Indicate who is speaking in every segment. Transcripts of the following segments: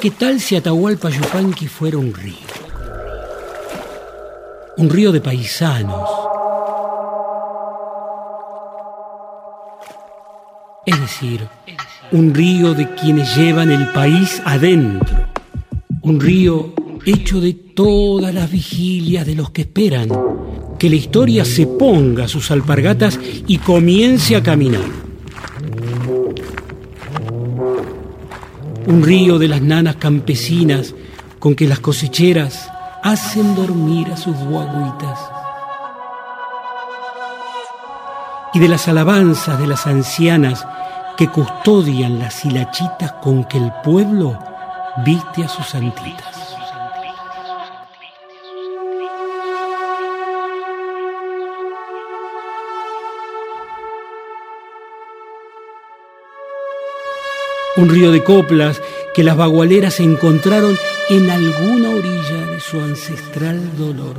Speaker 1: qué tal si Atahualpa Yupanqui fuera un río. Un río de paisanos. Es decir, un río de quienes llevan el país adentro. Un río hecho de todas las vigilias de los que esperan que la historia se ponga sus alpargatas y comience a caminar. Un río de las nanas campesinas con que las cosecheras hacen dormir a sus guaguitas. Y de las alabanzas de las ancianas que custodian las hilachitas con que el pueblo viste a sus santitas. Un río de coplas que las bagualeras encontraron en alguna orilla de su ancestral dolor.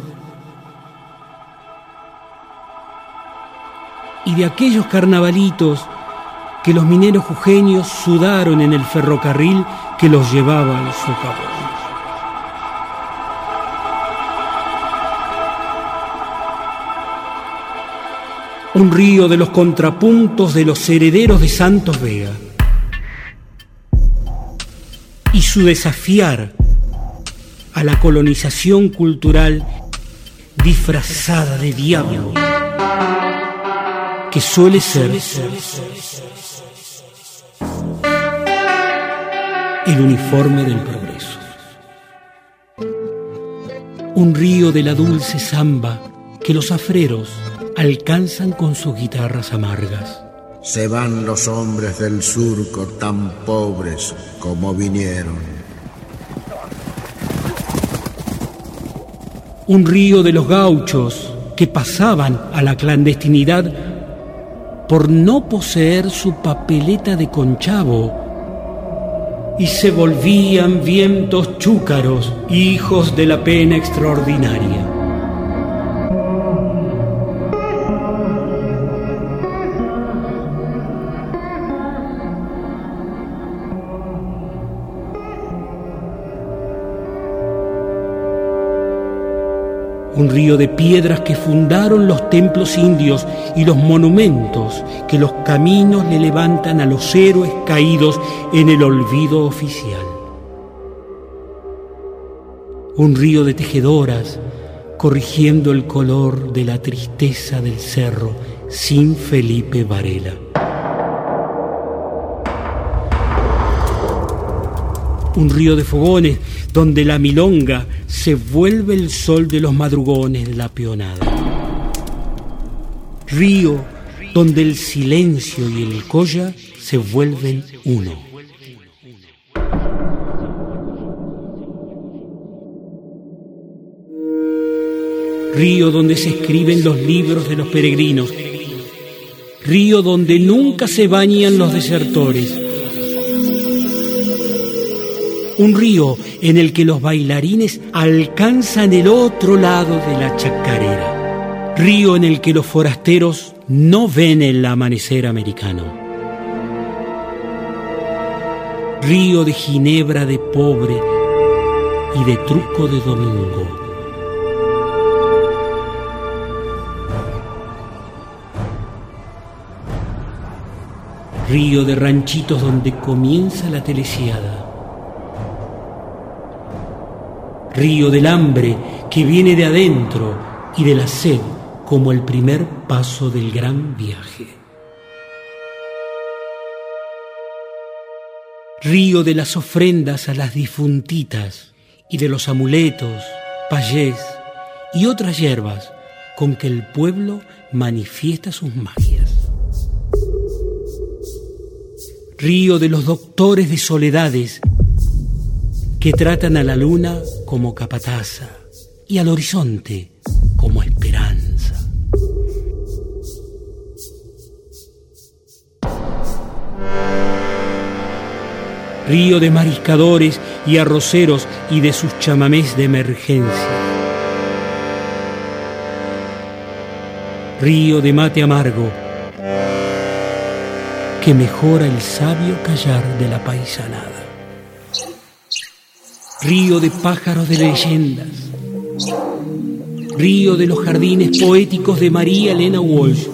Speaker 1: Y de aquellos carnavalitos que los mineros jujeños sudaron en el ferrocarril que los llevaba al socavón. Un río de los contrapuntos de los herederos de Santos Vega y su desafiar a la colonización cultural disfrazada de diablo, que suele ser el uniforme del progreso. Un río de la dulce samba que los afreros alcanzan con sus guitarras amargas
Speaker 2: se van los hombres del surco tan pobres como vinieron.
Speaker 1: Un río de los gauchos que pasaban a la clandestinidad por no poseer su papeleta de conchavo y se volvían vientos chúcaros, hijos de la pena extraordinaria. Un río de piedras que fundaron los templos indios y los monumentos que los caminos le levantan a los héroes caídos en el olvido oficial. Un río de tejedoras corrigiendo el color de la tristeza del cerro sin Felipe Varela. Un río de fogones donde la milonga se vuelve el sol de los madrugones de la peonada. Río donde el silencio y el colla se vuelven uno. Río donde se escriben los libros de los peregrinos. Río donde nunca se bañan los desertores un río en el que los bailarines alcanzan el otro lado de la chacarera, río en el que los forasteros no ven el amanecer americano, río de ginebra de pobre y de truco de domingo. Río de ranchitos donde comienza la telesiada río del hambre que viene de adentro y de la sed como el primer paso del gran viaje. Río de las ofrendas a las difuntitas y de los amuletos, payés y otras hierbas con que el pueblo manifiesta sus magias. Río de los doctores de soledades que tratan a la luna como capataza y al horizonte como esperanza. Río de mariscadores y arroceros y de sus chamamés de emergencia. Río de mate amargo que mejora el sabio callar de la paisanada. Río de pájaros de leyendas, río de los jardines poéticos de María Elena Walsh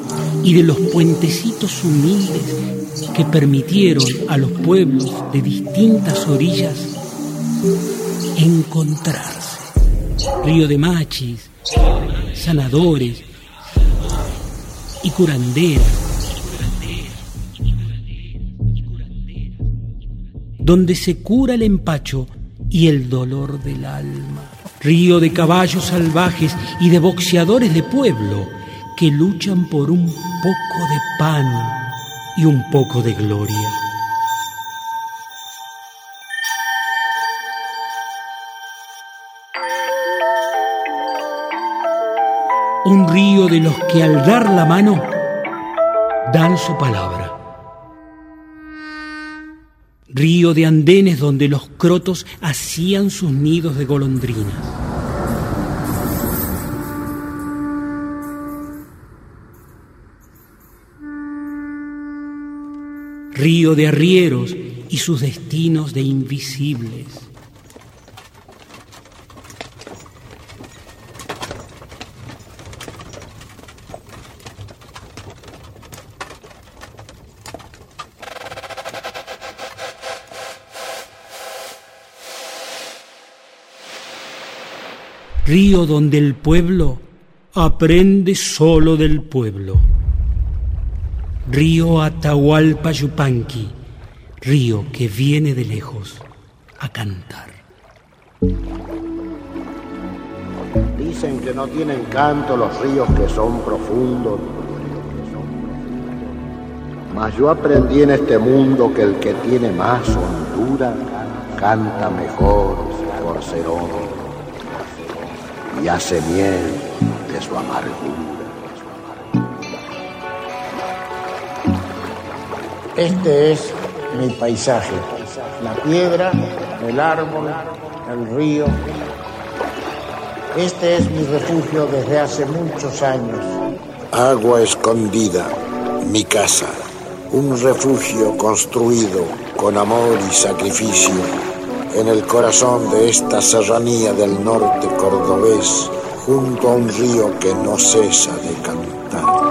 Speaker 1: y de los puentecitos humildes que permitieron a los pueblos de distintas orillas encontrarse. Río de machis, sanadores y curanderas donde se cura el empacho y el dolor del alma. Río de caballos salvajes y de boxeadores de pueblo que luchan por un poco de pan y un poco de gloria. Un río de los que al dar la mano dan su palabra río de andenes donde los crotos hacían sus nidos de golondrinas. Río de arrieros y sus destinos de invisibles. Río donde el pueblo aprende solo del pueblo. Río Atahualpa Yupanqui, río que viene de lejos a cantar.
Speaker 2: Dicen que no tienen canto los ríos que son profundos. Mas yo aprendí en este mundo que el que tiene más hondura canta mejor por ser hombre y hace miel de su amargura.
Speaker 3: Este es mi paisaje, la piedra, el árbol, el río. Este es mi refugio desde hace muchos años.
Speaker 2: Agua escondida, mi casa, un refugio construido con amor y sacrificio en el corazón de esta serranía del norte cordobés, junto a un río que no cesa de cantar.